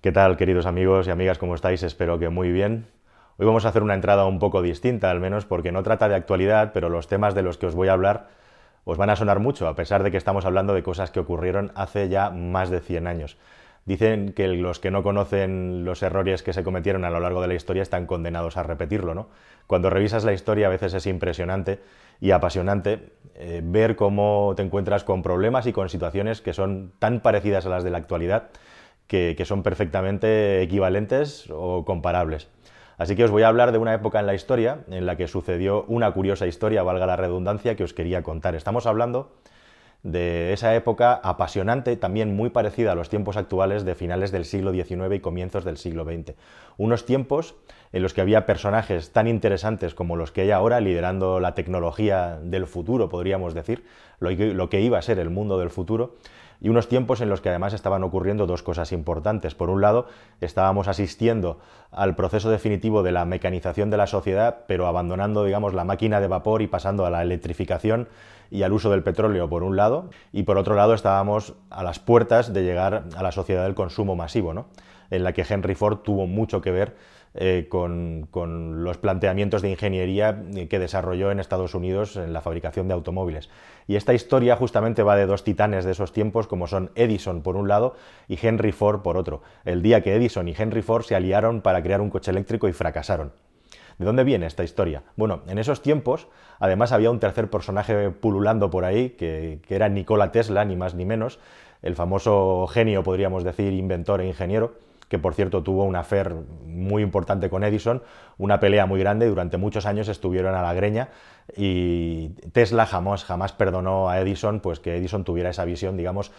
¿Qué tal, queridos amigos y amigas? ¿Cómo estáis? Espero que muy bien. Hoy vamos a hacer una entrada un poco distinta, al menos porque no trata de actualidad, pero los temas de los que os voy a hablar os van a sonar mucho, a pesar de que estamos hablando de cosas que ocurrieron hace ya más de 100 años. Dicen que los que no conocen los errores que se cometieron a lo largo de la historia están condenados a repetirlo, ¿no? Cuando revisas la historia a veces es impresionante y apasionante eh, ver cómo te encuentras con problemas y con situaciones que son tan parecidas a las de la actualidad que, son perfectamente equivalentes o comparables. Así que os voy a hablar de una época en la historia en la que sucedió una curiosa historia, valga la redundancia, que os quería contar. Estamos hablando de esa época apasionante, también muy parecida a los tiempos actuales de finales del siglo XIX y comienzos del siglo XX. Unos tiempos en los que había personajes tan interesantes como los que hay ahora, liderando la tecnología del futuro, podríamos decir, lo que iba a ser el mundo del futuro, y unos tiempos en los que además estaban ocurriendo dos cosas importantes. Por un lado, estábamos asistiendo al proceso definitivo de la mecanización de la sociedad, pero abandonando, digamos, la máquina de vapor y pasando a la electrificación y al uso del petróleo, por un lado, y por otro lado estábamos a las puertas de llegar a la sociedad del consumo masivo, ¿no? en la que Henry Ford tuvo mucho que ver eh, con, los planteamientos de ingeniería que desarrolló en Estados Unidos en la fabricación de automóviles. Y esta historia justamente va de dos titanes de esos tiempos, como son Edison por un lado y Henry Ford por otro. El día que Edison y Henry Ford se aliaron para crear un coche eléctrico y fracasaron. ¿De dónde viene esta historia? Bueno, en esos tiempos, además había un tercer personaje pululando por ahí, que era Nikola Tesla, ni más ni menos, el famoso genio, podríamos decir, inventor e ingeniero, que por cierto tuvo una affair muy importante con Edison, una pelea muy grande, durante muchos años estuvieron a la greña y Tesla jamás, jamás perdonó a Edison pues que Edison tuviera esa visión, digamos,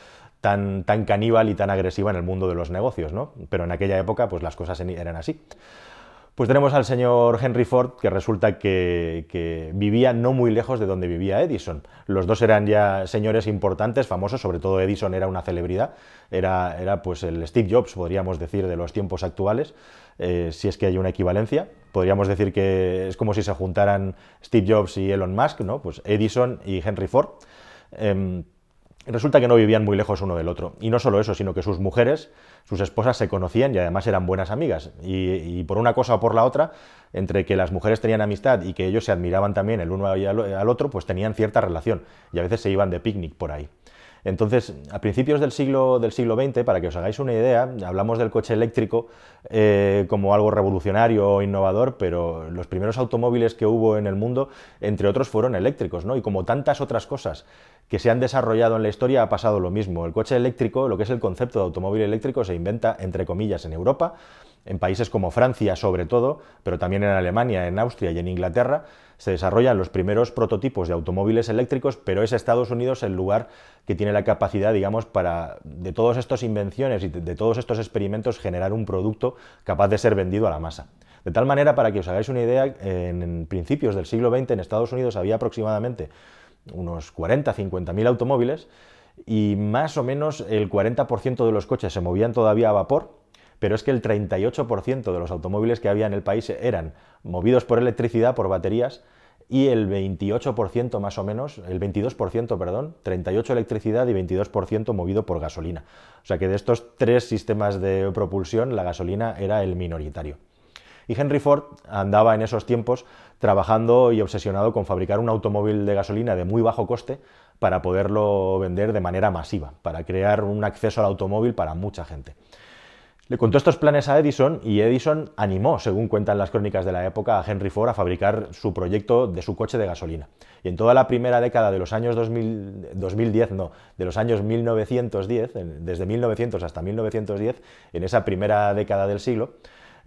tan, tan caníbal y tan agresiva en el mundo de los negocios, ¿no? Pero en aquella época pues las cosas eran así. Pues tenemos al señor Henry Ford, que resulta que, vivía no muy lejos de donde vivía Edison. Los dos eran ya señores importantes, famosos, sobre todo Edison era una celebridad, era, pues el Steve Jobs, podríamos decir, de los tiempos actuales, eh, si es que hay una equivalencia. Podríamos decir que es como si se juntaran Steve Jobs y Elon Musk, ¿no? Pues Edison y Henry Ford. Em, Resulta que no vivían muy lejos uno del otro. Y no solo eso, sino que sus mujeres, sus esposas se conocían y además eran buenas amigas. Y, por una cosa o por la otra, entre que las mujeres tenían amistad y que ellos se admiraban también el uno al otro, pues tenían cierta relación. Y a veces se iban de picnic por ahí. Entonces, a principios del siglo, del siglo XX, para que os hagáis una idea, hablamos del coche eléctrico eh, como algo revolucionario o innovador, pero los primeros automóviles que hubo en el mundo, entre otros, fueron eléctricos, ¿no? Y como tantas otras cosas que se han desarrollado en la historia ha pasado lo mismo. El coche eléctrico, lo que es el concepto de automóvil eléctrico, se inventa, entre comillas, en Europa, en países como Francia sobre todo, pero también en Alemania, en Austria y en Inglaterra, se desarrollan los primeros prototipos de automóviles eléctricos, pero es Estados Unidos el lugar que tiene la capacidad, digamos, para de todas estas invenciones y de todos estos experimentos generar un producto capaz de ser vendido a la masa. De tal manera, para que os hagáis una idea, en principios del siglo XX en Estados Unidos había aproximadamente unos 40, 50 mil automóviles y más o menos el 40% de los coches se movían todavía a vapor, pero es que el 38% de los automóviles que había en el país eran movidos por electricidad, por baterías, y el 28% más o menos, el 22%, perdón, 38 electricidad y 22% movido por gasolina. O sea que de estos tres sistemas de propulsión, la gasolina era el minoritario. Y Henry Ford andaba en esos tiempos trabajando y obsesionado con fabricar un automóvil de gasolina de muy bajo coste para poderlo vender de manera masiva, para crear un acceso al automóvil para mucha gente. Le contó estos planes a Edison y Edison animó, según cuentan las crónicas de la época, a Henry Ford a fabricar su proyecto de su coche de gasolina. Y en toda la primera década de los años 2010, no, de los años 1910, desde 1900 hasta 1910, en esa primera década del siglo,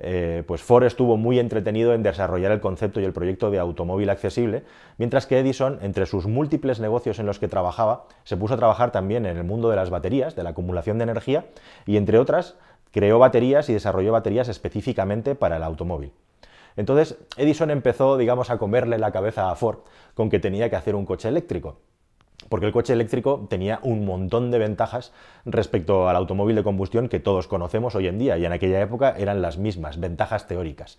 eh, pues Ford estuvo muy entretenido en desarrollar el concepto y el proyecto de automóvil accesible, mientras que Edison, entre sus múltiples negocios en los que trabajaba, se puso a trabajar también en el mundo de las baterías, de la acumulación de energía, y entre otras, creó baterías y desarrolló baterías específicamente para el automóvil. Entonces, Edison empezó, digamos, a comerle la cabeza a Ford con que tenía que hacer un coche eléctrico porque el coche eléctrico tenía un montón de ventajas respecto al automóvil de combustión que todos conocemos hoy en día y en aquella época eran las mismas, ventajas teóricas.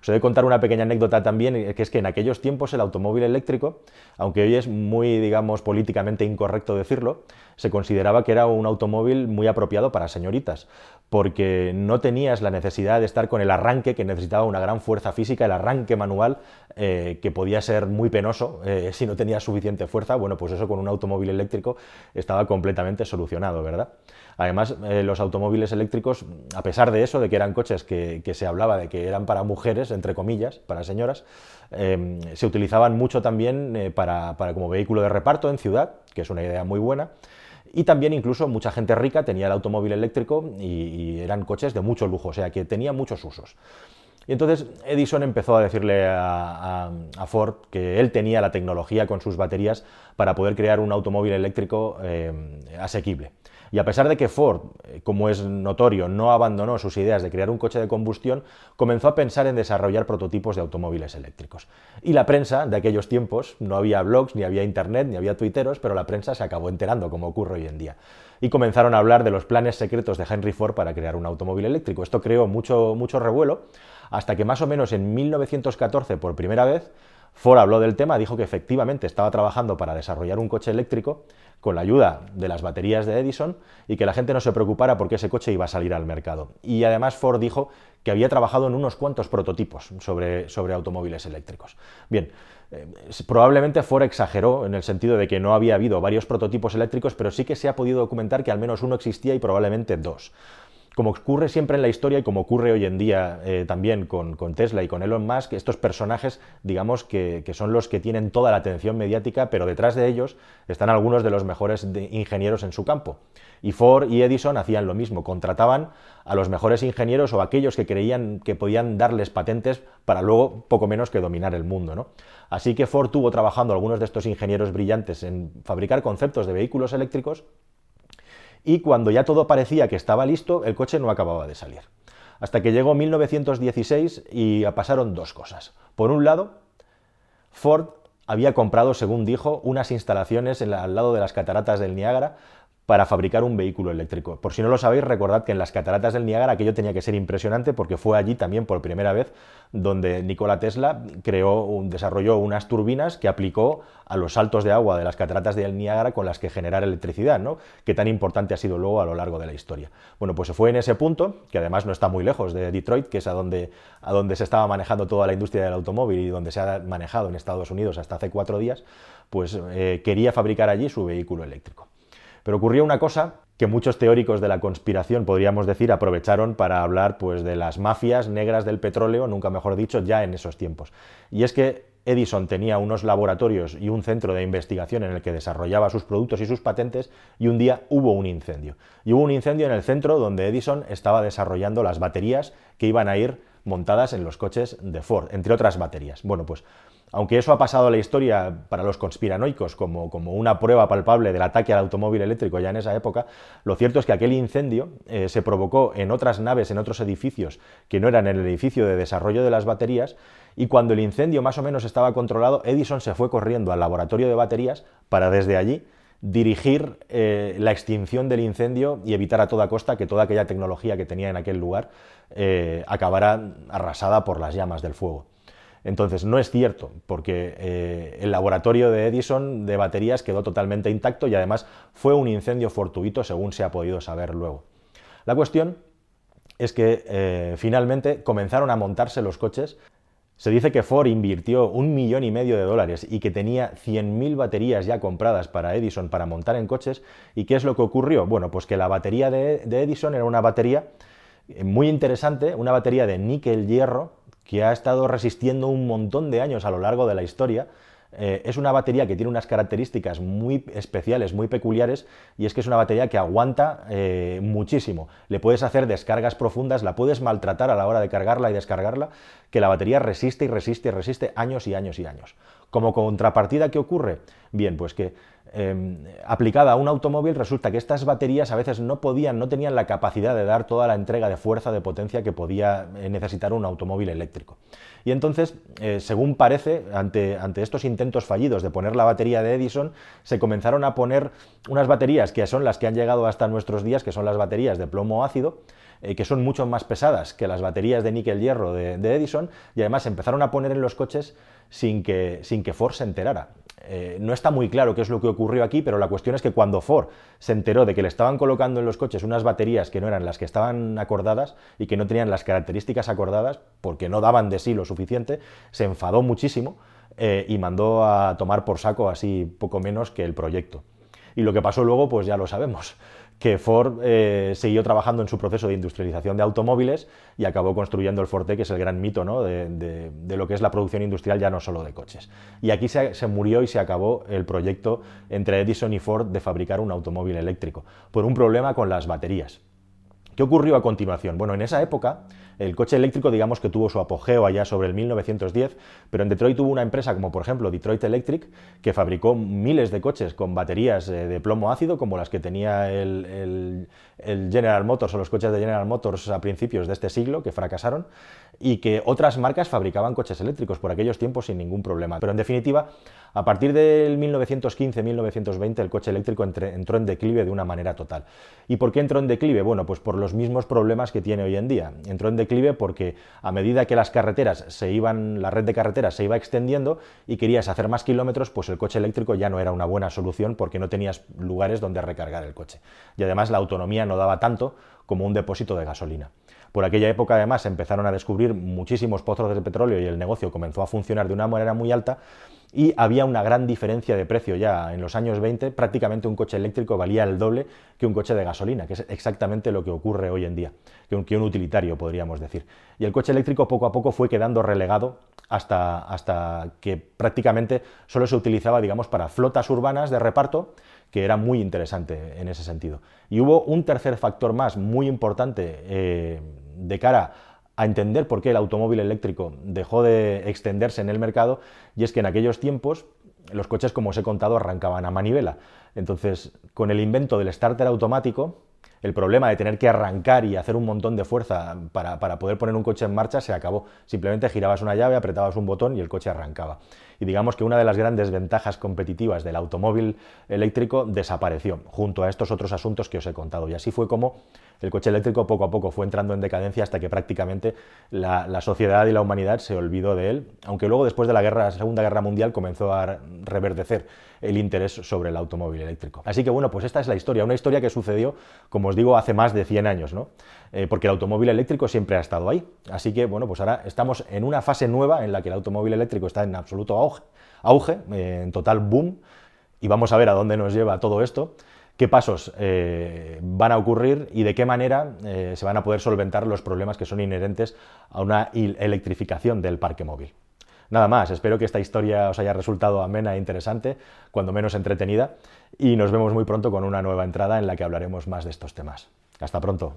Os he de contar una pequeña anécdota también, eh, que es que en aquellos tiempos el automóvil eléctrico, aunque hoy es muy, digamos, políticamente incorrecto decirlo, se consideraba que era un automóvil muy apropiado para señoritas, porque no tenías la necesidad de estar con el arranque que necesitaba una gran fuerza física, el arranque manual, eh, que podía ser muy penoso eh, si no tenías suficiente fuerza. Bueno, pues eso con un automóvil eléctrico estaba completamente solucionado, ¿verdad? Además, eh, los automóviles eléctricos, a pesar de eso, de que eran coches que, se hablaba de que eran para mujeres, entre comillas, para señoras, se utilizaban mucho también para, como vehículo de reparto en ciudad, que es una idea muy buena, y también incluso mucha gente rica tenía el automóvil eléctrico y, eran coches de mucho lujo, o sea que tenía muchos usos. Y entonces Edison empezó a decirle a, Ford que él tenía la tecnología con sus baterías para poder crear un automóvil eléctrico eh, asequible. Y a pesar de que Ford, eh, como es notorio, no abandonó sus ideas de crear un coche de combustión, comenzó a pensar en desarrollar prototipos de automóviles eléctricos. Y la prensa de aquellos tiempos, no había blogs, ni había internet, ni había tuiteros, pero la prensa se acabó enterando, como ocurre hoy en día. Y comenzaron a hablar de los planes secretos de Henry Ford para crear un automóvil eléctrico. Esto creó mucho, mucho revuelo, hasta que más o menos en 1914, por primera vez, Ford habló del tema, dijo que efectivamente estaba trabajando para desarrollar un coche eléctrico con la ayuda de las baterías de Edison y que la gente no se preocupara porque ese coche iba a salir al mercado. Y además Ford dijo que había trabajado en unos cuantos prototipos sobre, sobre automóviles eléctricos. Bien, eh, probablemente Ford exageró en el sentido de que no había habido varios prototipos eléctricos, pero sí que se ha podido documentar que al menos uno existía y probablemente dos como ocurre siempre en la historia y como ocurre hoy en día eh, también con, Tesla y con Elon Musk, estos personajes, digamos, que, son los que tienen toda la atención mediática, pero detrás de ellos están algunos de los mejores ingenieros en su campo. Y Ford y Edison hacían lo mismo, contrataban a los mejores ingenieros o aquellos que creían que podían darles patentes para luego poco menos que dominar el mundo. ¿no? Así que Ford tuvo trabajando algunos de estos ingenieros brillantes en fabricar conceptos de vehículos eléctricos y cuando ya todo parecía que estaba listo, el coche no acababa de salir. Hasta que llegó 1916 y pasaron dos cosas. Por un lado, Ford había comprado, según dijo, unas instalaciones al lado de las cataratas del Niágara para fabricar un vehículo eléctrico. Por si no lo sabéis, recordad que en las cataratas del Niágara aquello tenía que ser impresionante porque fue allí también por primera vez donde Nikola Tesla creó, desarrolló unas turbinas que aplicó a los saltos de agua de las cataratas del Niágara con las que generar electricidad, ¿no? que tan importante ha sido luego a lo largo de la historia. Bueno, pues se fue en ese punto, que además no está muy lejos de Detroit, que es a donde, se estaba manejando toda la industria del automóvil y donde se ha manejado en Estados Unidos hasta hace cuatro días, pues eh, quería fabricar allí su vehículo eléctrico. Pero ocurrió una cosa que muchos teóricos de la conspiración, podríamos decir, aprovecharon para hablar pues, de las mafias negras del petróleo, nunca mejor dicho, ya en esos tiempos. Y es que Edison tenía unos laboratorios y un centro de investigación en el que desarrollaba sus productos y sus patentes y un día hubo un incendio. Y hubo un incendio en el centro donde Edison estaba desarrollando las baterías que iban a ir montadas en los coches de Ford, entre otras baterías. Bueno, pues aunque eso ha pasado a la historia para los conspiranoicos como, una prueba palpable del ataque al automóvil eléctrico ya en esa época, lo cierto es que aquel incendio eh, se provocó en otras naves, en otros edificios que no eran el edificio de desarrollo de las baterías, y cuando el incendio más o menos estaba controlado, Edison se fue corriendo al laboratorio de baterías para desde allí dirigir eh, la extinción del incendio y evitar a toda costa que toda aquella tecnología que tenía en aquel lugar eh, acabara arrasada por las llamas del fuego. Entonces, no es cierto, porque eh, el laboratorio de Edison de baterías quedó totalmente intacto y además fue un incendio fortuito, según se ha podido saber luego. La cuestión es que eh, finalmente comenzaron a montarse los coches. Se dice que Ford invirtió un millón y medio de dólares y que tenía 100.000 baterías ya compradas para Edison para montar en coches. ¿Y qué es lo que ocurrió? Bueno, pues que la batería de Edison era una batería muy interesante, una batería de níquel-hierro que ha estado resistiendo un montón de años a lo largo de la historia. Eh, es una batería que tiene unas características muy especiales, muy peculiares, y es que es una batería que aguanta eh, muchísimo. Le puedes hacer descargas profundas, la puedes maltratar a la hora de cargarla y descargarla, que la batería resiste y resiste y resiste años y años y años. Como contrapartida, ¿qué ocurre? Bien, pues que em, aplicada a un automóvil resulta que estas baterías a veces no podían, no tenían la capacidad de dar toda la entrega de fuerza, de potencia que podía eh, necesitar un automóvil eléctrico. Y entonces, eh, según parece, ante, ante estos intentos fallidos de poner la batería de Edison, se comenzaron a poner unas baterías que son las que han llegado hasta nuestros días, que son las baterías de plomo ácido, eh, que son mucho más pesadas que las baterías de níquel-hierro de, Edison, y además empezaron a poner en los coches sin que, sin que Ford se enterara. Eh, no está muy claro qué es lo que ocurrió aquí, pero la cuestión es que cuando Ford se enteró de que le estaban colocando en los coches unas baterías que no eran las que estaban acordadas y que no tenían las características acordadas, porque no daban de sí lo suficiente, se enfadó muchísimo eh, y mandó a tomar por saco así poco menos que el proyecto. Y lo que pasó luego, pues ya lo sabemos que Ford eh, siguió trabajando en su proceso de industrialización de automóviles y acabó construyendo el Forte, que es el gran mito ¿no? de, lo que es la producción industrial ya no solo de coches. Y aquí se, se, murió y se acabó el proyecto entre Edison y Ford de fabricar un automóvil eléctrico, por un problema con las baterías. ¿Qué ocurrió a continuación? Bueno, en esa época el coche eléctrico digamos que tuvo su apogeo allá sobre el 1910, pero en Detroit hubo una empresa como por ejemplo Detroit Electric que fabricó miles de coches con baterías eh, de plomo ácido como las que tenía el, General Motors o los coches de General Motors a principios de este siglo que fracasaron y que otras marcas fabricaban coches eléctricos por aquellos tiempos sin ningún problema. Pero en definitiva, a partir del 1915-1920 el coche eléctrico entró en declive de una manera total. ¿Y por qué entró en declive? Bueno, pues por los mismos problemas que tiene hoy en día. Entró en declive porque a medida que las carreteras se iban, la red de carreteras se iba extendiendo y querías hacer más kilómetros, pues el coche eléctrico ya no era una buena solución porque no tenías lugares donde recargar el coche. Y además la autonomía no daba tanto como un depósito de gasolina. Por aquella época además empezaron a descubrir muchísimos pozos de petróleo y el negocio comenzó a funcionar de una manera muy alta y había una gran diferencia de precio ya en los años 20, prácticamente un coche eléctrico valía el doble que un coche de gasolina, que es exactamente lo que ocurre hoy en día, que un, que un utilitario podríamos decir. Y el coche eléctrico poco a poco fue quedando relegado hasta, hasta que prácticamente solo se utilizaba, digamos, para flotas urbanas de reparto, que era muy interesante en ese sentido. Y hubo un tercer factor más muy importante eh, de cara a entender por qué el automóvil eléctrico dejó de extenderse en el mercado, y es que en aquellos tiempos los coches, como os he contado, arrancaban a manivela. Entonces, con el invento del starter automático, el problema de tener que arrancar y hacer un montón de fuerza para, poder poner un coche en marcha se acabó. Simplemente girabas una llave, apretabas un botón y el coche arrancaba. Y digamos que una de las grandes ventajas competitivas del automóvil eléctrico desapareció, junto a estos otros asuntos que os he contado. Y así fue como el coche eléctrico poco a poco fue entrando en decadencia hasta que prácticamente la, sociedad y la humanidad se olvidó de él, aunque luego después de la Segunda Guerra Mundial comenzó a reverdecer el interés sobre el automóvil eléctrico. Así que bueno, pues esta es la historia, una historia que sucedió, como os digo, hace más de 100 años, ¿no? Eh, porque el automóvil eléctrico siempre ha estado ahí. Así que bueno, pues ahora estamos en una fase nueva en la que el automóvil eléctrico está en absoluto auge, auge eh, en total boom, y vamos a ver a dónde nos lleva todo esto qué pasos eh, van a ocurrir y de qué manera se van a poder solventar los problemas que son inherentes a una electrificación del parque móvil. Nada más, espero que esta historia os haya resultado amena e interesante, cuando menos entretenida, y nos vemos muy pronto con una nueva entrada en la que hablaremos más de estos temas. Hasta pronto.